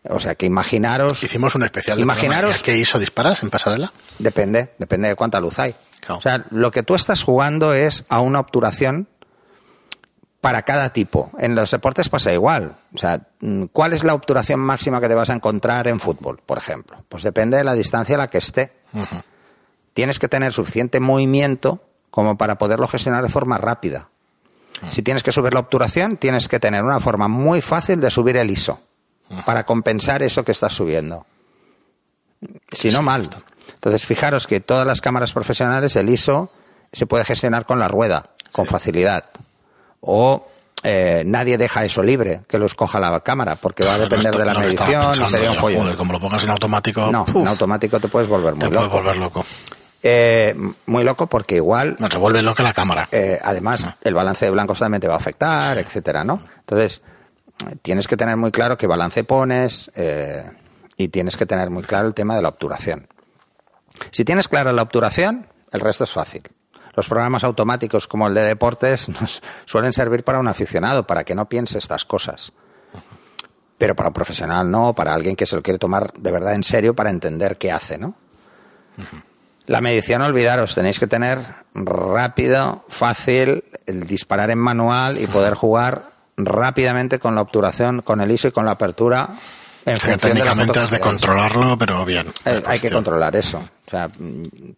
Speaker 2: O sea que imaginaros.
Speaker 1: Hicimos un especial de
Speaker 2: Imaginaros
Speaker 1: programa. ¿Qué hizo disparas en pasarela?
Speaker 2: Depende, depende de cuánta luz hay.
Speaker 1: Claro.
Speaker 2: O sea, lo que tú estás jugando es a una obturación para cada tipo. En los deportes pasa igual. O sea, mm, ¿cuál es la obturación máxima que te vas a encontrar en fútbol, por ejemplo? Pues depende de la distancia a la que esté. Tienes que tener suficiente movimiento como para poderlo gestionar de forma rápida. Si tienes que subir la obturación, tienes que tener una forma muy fácil de subir el ISO para compensar eso que estás subiendo. Si no, mal. Entonces, fijaros que todas las cámaras profesionales, el ISO se puede gestionar con la rueda, con facilidad. O eh, nadie deja eso libre, que lo escoja la cámara, porque va a depender de la medición y sería un follón.
Speaker 1: joder, como lo pongas en automático,
Speaker 2: No, en automático te puedes volver muy
Speaker 1: te puedes
Speaker 2: loco.
Speaker 1: volver loco.
Speaker 2: Eh, muy loco porque igual
Speaker 1: No, se vuelve loca la cámara.
Speaker 2: eh, además, el balance de blancos también te va a afectar, etcétera, ¿no? Entonces, tienes que tener muy claro qué balance pones eh, y tienes que tener muy claro el tema de la obturación. Si tienes clara la obturación, el resto es fácil. Los programas automáticos como el de deportes nos suelen servir para un aficionado, para que no piense estas cosas. Pero para un profesional no, para alguien que se lo quiere tomar de verdad en serio para entender qué hace, ¿no? La medición, olvidaros, tenéis que tener rápido, fácil, el disparar en manual y poder jugar rápidamente con la obturación, con el ISO y con la apertura en
Speaker 1: O
Speaker 2: de foto
Speaker 1: técnicamente
Speaker 2: que
Speaker 1: has de controlarlo, pero bien.
Speaker 2: Eh,
Speaker 1: de
Speaker 2: hay que controlar eso. O sea,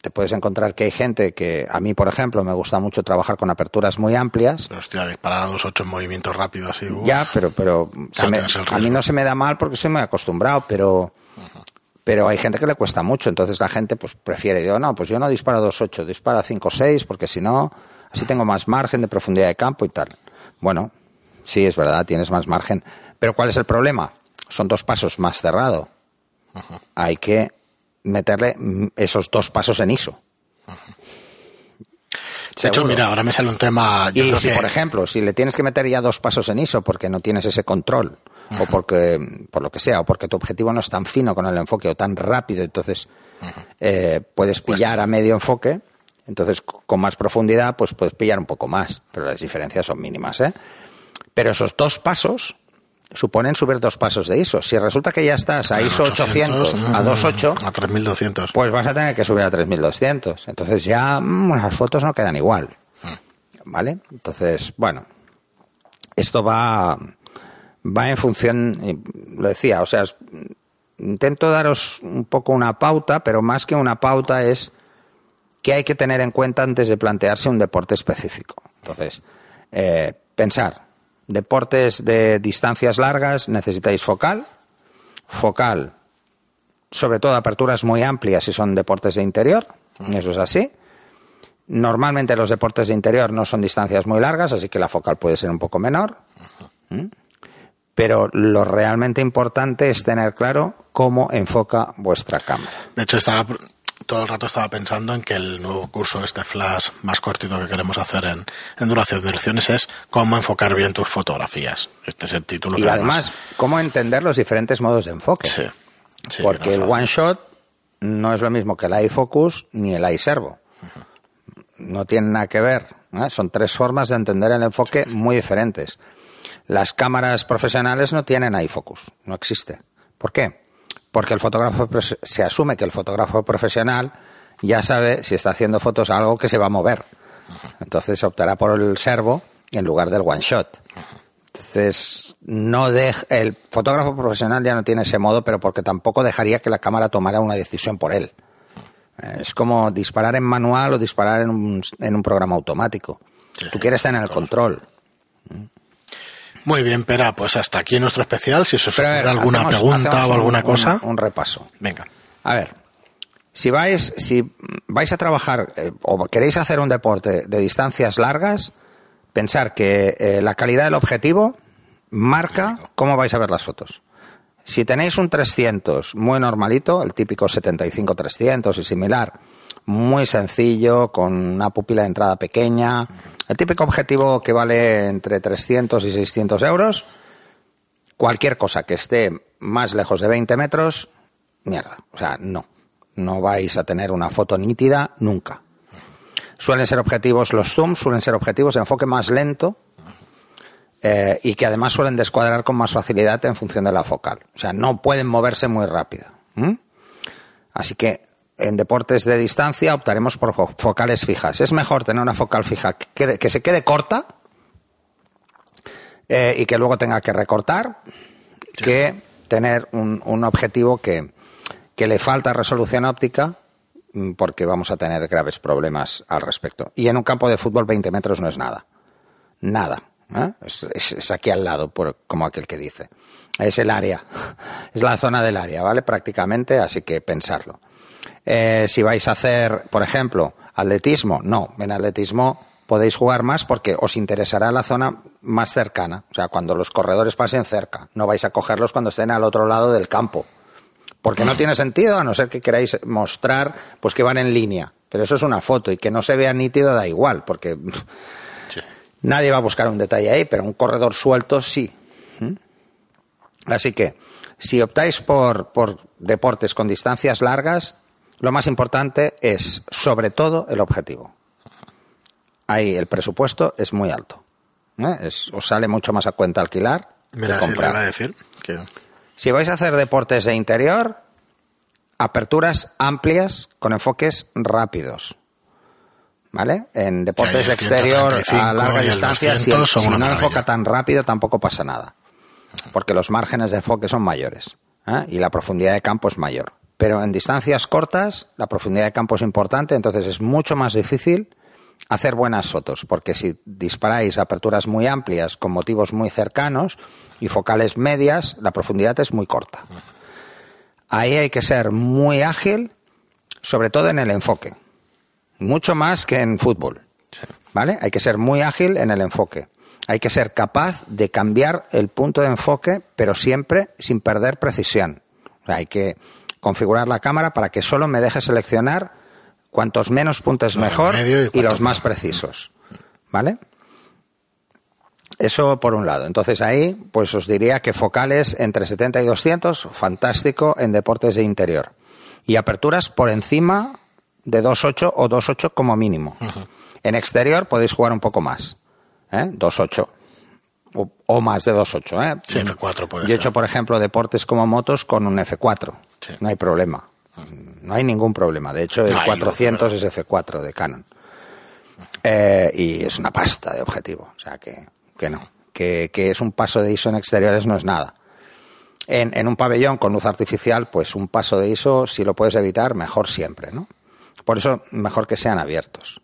Speaker 2: te puedes encontrar que hay gente que, a mí, por ejemplo, me gusta mucho trabajar con aperturas muy amplias.
Speaker 1: Pero hostia, disparar a dos ocho en movimiento rápido así. uf.
Speaker 2: Ya, pero, pero se me- a mí no se me da mal porque soy muy acostumbrado, pero, pero hay gente que le cuesta mucho. Entonces la gente pues prefiere, digo, no, pues yo no disparo 2.8, disparo a 5.6 porque si no, así tengo más margen de profundidad de campo y tal. Bueno, sí, es verdad, tienes más margen. Pero ¿cuál es el problema? Son dos pasos más cerrado. Hay que meterle esos dos pasos en ISO.
Speaker 1: De hecho, mira, ahora me sale un tema.
Speaker 2: y si, por ejemplo, si le tienes que meter ya dos pasos en ISO porque no tienes ese control, o porque, por lo que sea, o porque tu objetivo no es tan fino con el enfoque o tan rápido, entonces eh, puedes pues pillar a medio enfoque, entonces con más profundidad, pues puedes pillar un poco más, pero las diferencias son mínimas, ¿eh? Pero esos dos pasos suponen subir dos pasos de ISO. Si resulta que ya estás a ISO 800, a 2.8,
Speaker 1: a 3200,
Speaker 2: pues vas a tener que subir a 3200. Entonces ya mm, las fotos no quedan igual. ¿Vale? Entonces, bueno, esto va, va en función, lo decía, o sea, intento daros un poco una pauta, pero más que una pauta es que hay que tener en cuenta antes de plantearse un deporte específico. Entonces, eh, pensar, deportes de distancias largas necesitáis focal, focal, sobre todo aperturas muy amplias si son deportes de interior, eso es así. Normalmente los deportes de interior no son distancias muy largas, así que la focal puede ser un poco menor. Pero lo realmente importante es tener claro cómo enfoca vuestra cámara.
Speaker 1: De hecho, estaba todo el rato estaba pensando en que el nuevo curso, este flash más cortito que queremos hacer en, duración de lecciones es cómo enfocar bien tus fotografías. Este es el título.
Speaker 2: Y además, cómo entender los diferentes modos de enfoque.
Speaker 1: Sí.
Speaker 2: Porque el one shot no es lo mismo que el iFocus ni el iServo. No tienen nada que ver. Son tres formas de entender el enfoque muy diferentes. Las cámaras profesionales no tienen iFocus, no existe. ¿Por qué? Porque el fotógrafo se asume que el fotógrafo profesional ya sabe si está haciendo fotos a algo que se va a mover. Entonces optará por el servo en lugar del one shot. Entonces, no el fotógrafo profesional ya no tiene ese modo, pero porque tampoco dejaría que la cámara tomara una decisión por él. Es como disparar en manual o disparar en un, en un programa automático. Tú quieres tener el control.
Speaker 1: Muy bien, Pera, pues hasta aquí nuestro especial. Si os ocurre alguna pregunta o alguna cosa.
Speaker 2: Un, repaso.
Speaker 1: Venga.
Speaker 2: A ver, si vais, si vais a trabajar eh, o queréis hacer un deporte de distancias largas, pensar que eh, la calidad del objetivo marca cómo vais a ver las fotos. Si tenéis un 300 muy normalito, el típico 75-300 y similar, muy sencillo, con una pupila de entrada pequeña, el típico objetivo que vale entre 300 y 600 euros, cualquier cosa que esté más lejos de 20 metros, mierda. O sea, no. No vais a tener una foto nítida nunca. Suelen ser objetivos, los zooms suelen ser objetivos de enfoque más lento eh, y que además suelen descuadrar con más facilidad en función de la focal. O sea, no pueden moverse muy rápido. Así que en deportes de distancia optaremos por focales fijas. Es mejor tener una focal fija que, se quede corta eh, y que luego tenga que recortar que tener un, objetivo que, le falta resolución óptica mm, porque vamos a tener graves problemas al respecto. Y en un campo de fútbol 20 metros no es nada. Nada. ¿eh? Es, aquí al lado, por, como aquel que dice. Es el área. Es la zona del área, ¿vale? Prácticamente, así que pensarlo. Eh, si vais a hacer, por ejemplo, atletismo, no, en atletismo podéis jugar más porque os interesará la zona más cercana, o sea, cuando los corredores pasen cerca, no vais a cogerlos cuando estén al otro lado del campo, porque no mm. tiene sentido a no ser que queráis mostrar pues que van en línea, pero eso es una foto y que no se vea nítido da igual, porque nadie va a buscar un detalle ahí, pero un corredor suelto sí. ¿Mm? Así que si optáis por, por deportes con distancias largas, lo más importante es, sobre todo, el objetivo. Ahí el presupuesto es muy alto. ¿eh? os sale mucho más a cuenta alquilar
Speaker 1: Mira, que comprar. a decir
Speaker 2: Si vais a hacer deportes de interior, aperturas amplias con enfoques rápidos. ¿Vale? En deportes de exterior a larga distancia, si, si no enfoca tan rápido, tampoco pasa nada. Porque los márgenes de enfoque son mayores ¿eh? y la profundidad de campo es mayor. Pero en distancias cortas la profundidad de campo es importante, entonces es mucho más difícil hacer buenas fotos, porque si disparáis aperturas muy amplias con motivos muy cercanos y focales medias, la profundidad es muy corta. Ahí hay que ser muy ágil, sobre todo en el enfoque, mucho más que en fútbol. ¿Vale? Hay que ser muy ágil en el enfoque. Hay que ser capaz de cambiar el punto de enfoque, pero siempre sin perder precisión. hay que configurar la cámara para que solo me deje seleccionar Cuantos menos puntos mejor
Speaker 1: y
Speaker 2: los más precisos. ¿Vale? Eso por un lado. Entonces ahí, pues os diría que focales entre 70 y 200, fantástico en deportes de interior. Y aperturas por encima de 2.8 o 2.8 como mínimo. En exterior podéis jugar un poco más. ¿eh? 2.8. O, o más de 2.8. ¿eh?
Speaker 1: Sí, F4 puede
Speaker 2: Yo he
Speaker 1: ser.
Speaker 2: hecho, por ejemplo, deportes como motos con un F4.
Speaker 1: Sí.
Speaker 2: No hay problema. No hay ningún problema. De hecho, el
Speaker 1: No hay
Speaker 2: 400 es F4 de Canon. Eh, y es una pasta de objetivo. O sea, que, que no. Que, que es un paso de ISO en exteriores no es nada. En, en un pabellón con luz artificial, pues un paso de ISO, si lo puedes evitar, mejor siempre, ¿no? Por eso, mejor que sean abiertos.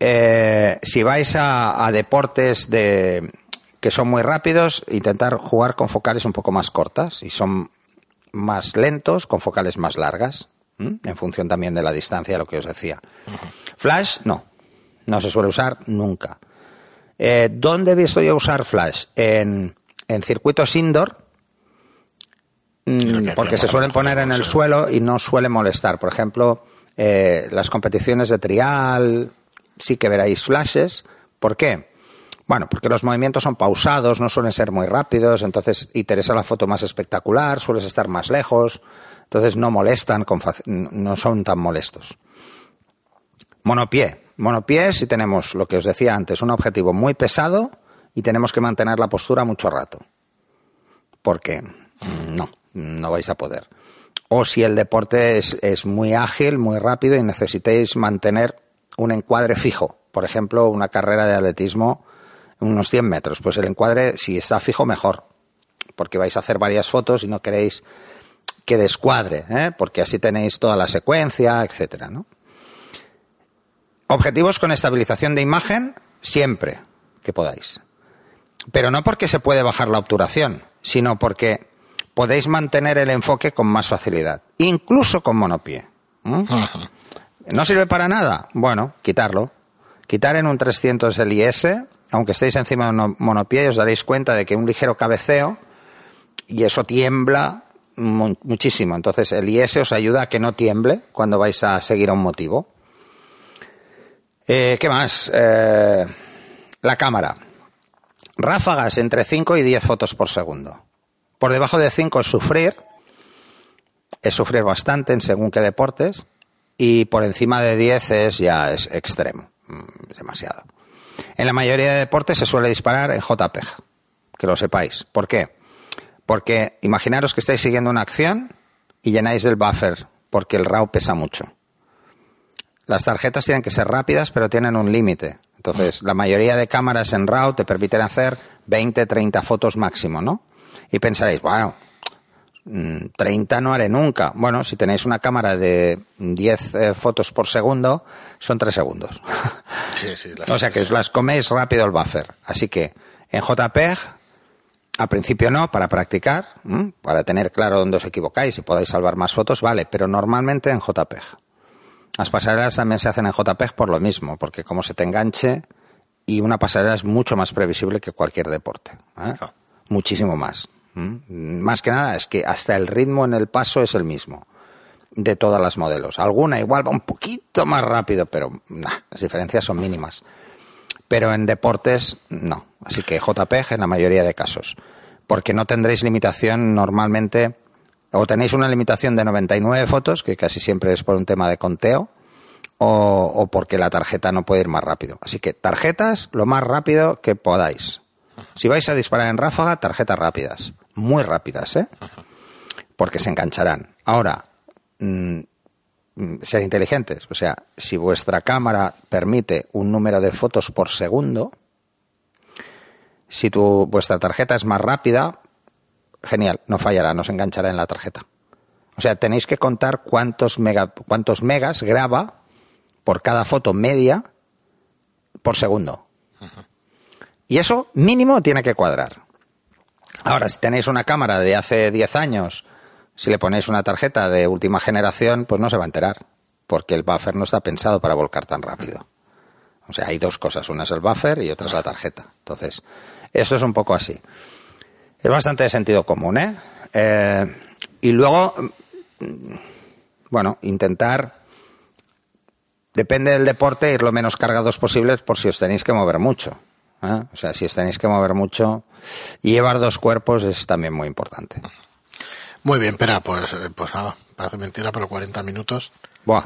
Speaker 2: Eh, si vais a, a deportes de, que son muy rápidos, intentar jugar con focales un poco más cortas y son más lentos con focales más largas, ¿m? en función también de la distancia, lo que os decía. Flash, no, no se suele usar nunca. Eh, ¿Dónde he visto yo usar flash? En, en circuitos indoor, mm, porque se suelen poner en el suelo y no suele molestar. Por ejemplo, eh, las competiciones de trial, sí que veréis flashes. ¿Por qué? Bueno, porque los movimientos son pausados, no suelen ser muy rápidos, entonces interesa la foto más espectacular, sueles estar más lejos, entonces no molestan, con no son tan molestos. Monopié. Monopié si tenemos, lo que os decía antes, un objetivo muy pesado y tenemos que mantener la postura mucho rato. Porque mm, no, no vais a poder. O si el deporte es, es muy ágil, muy rápido y necesitéis mantener un encuadre fijo. Por ejemplo, una carrera de atletismo, unos 100 metros. Pues el encuadre, si está fijo, mejor. Porque vais a hacer varias fotos y no queréis que descuadre, ¿eh? porque así tenéis toda la secuencia, etcétera, ¿no? Objetivos con estabilización de imagen, siempre que podáis. Pero no porque se puede bajar la obturación, sino porque podéis mantener el enfoque con más facilidad, incluso con monopié. ¿Mm? ¿No sirve para nada? Bueno, quitarlo. Quitar en un 300 el IS, aunque estéis encima de un monopié, os daréis cuenta de que un ligero cabeceo y eso tiembla mu- muchísimo. Entonces el IS os ayuda a que no tiemble cuando vais a seguir a un motivo. Eh, ¿Qué más? Eh, la cámara. Ráfagas entre 5 y 10 fotos por segundo. Por debajo de 5 es sufrir, es sufrir bastante en según qué deportes, y por encima de 10 es ya es extremo, mm, es demasiado. En la mayoría de deportes se suele disparar en JPEG, que lo sepáis. ¿Por qué? Porque imaginaros que estáis siguiendo una acción y llenáis el buffer, porque el RAW pesa mucho. Las tarjetas tienen que ser rápidas, pero tienen un límite. Entonces, la mayoría de cámaras en RAW te permiten hacer 20, 30 fotos máximo, ¿no? Y pensaréis, mm, 30 no haré nunca. Bueno, si tenéis una cámara de 10 eh, fotos por segundo, son 3 segundos.
Speaker 1: Sí, sí, las
Speaker 2: o sea que os las coméis rápido el buffer. Así que en JPEG, a principio no, para practicar, ¿m? para tener claro dónde os equivocáis y podáis salvar más fotos, vale, pero normalmente en JPEG. Las pasarelas también se hacen en JPEG por lo mismo, porque como se te enganche y una pasarela es mucho más previsible que cualquier deporte. ¿eh? Muchísimo más. ¿M? Más que nada es que hasta el ritmo en el paso es el mismo de todas las modelos. Alguna igual va un poquito más rápido, pero las diferencias son mínimas. Pero en deportes no. Así que JPEG en la mayoría de casos. Porque no tendréis limitación normalmente, o tenéis una limitación de 99 fotos, que casi siempre es por un tema de conteo, o porque la tarjeta no puede ir más rápido. Así que tarjetas lo más rápido que podáis. Si vais a disparar en ráfaga, tarjetas rápidas. Muy rápidas, ¿eh? Porque se engancharán. Ahora, mm, mm, ser inteligentes. O sea, si vuestra cámara permite un número de fotos por segundo, si tu, vuestra tarjeta es más rápida, genial, no fallará, no se enganchará en la tarjeta. O sea, tenéis que contar cuántos, mega, cuántos megas graba por cada foto media por segundo. Y eso mínimo tiene que cuadrar. Ahora, si tenéis una cámara de hace 10 años, si le ponéis una tarjeta de última generación, pues no se va a enterar, porque el buffer no está pensado para volcar tan rápido. O sea, hay dos cosas, una es el buffer y otra es la tarjeta. Entonces, esto es un poco así. Es bastante de sentido común, ¿eh? eh y luego, mm, bueno, intentar depende del deporte, ir lo menos cargados posibles por si os tenéis que mover mucho. ¿Eh? O sea, si os tenéis que mover mucho llevar dos cuerpos es también muy importante.
Speaker 1: Muy bien, espera, pues, eh, pues nada, parece mentira, pero 40 minutos.
Speaker 2: Buah.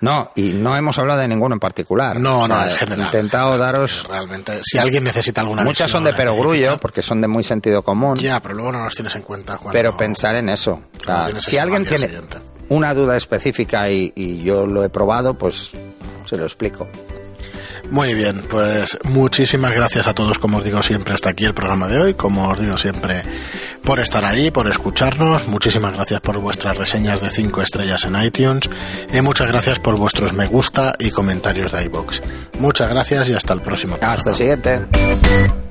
Speaker 2: No, y no hemos hablado de ninguno en particular.
Speaker 1: No,
Speaker 2: O sea,
Speaker 1: no, es general.
Speaker 2: He intentado daros.
Speaker 1: Realmente, si alguien necesita alguna
Speaker 2: Muchas son de perogrullo, porque son de muy sentido común.
Speaker 1: Ya, pero luego no nos tienes en cuenta cuando...
Speaker 2: Pero pensar en eso. Si alguien tiene
Speaker 1: siguiente.
Speaker 2: una duda específica y, y yo lo he probado, pues se lo explico.
Speaker 1: Muy bien, pues muchísimas gracias a todos, como os digo siempre, hasta aquí el programa de hoy, como os digo siempre, por estar ahí, por escucharnos, muchísimas gracias por vuestras reseñas de 5 estrellas en iTunes y muchas gracias por vuestros me gusta y comentarios de iBox. Muchas gracias y hasta el próximo.
Speaker 2: Hasta el siguiente.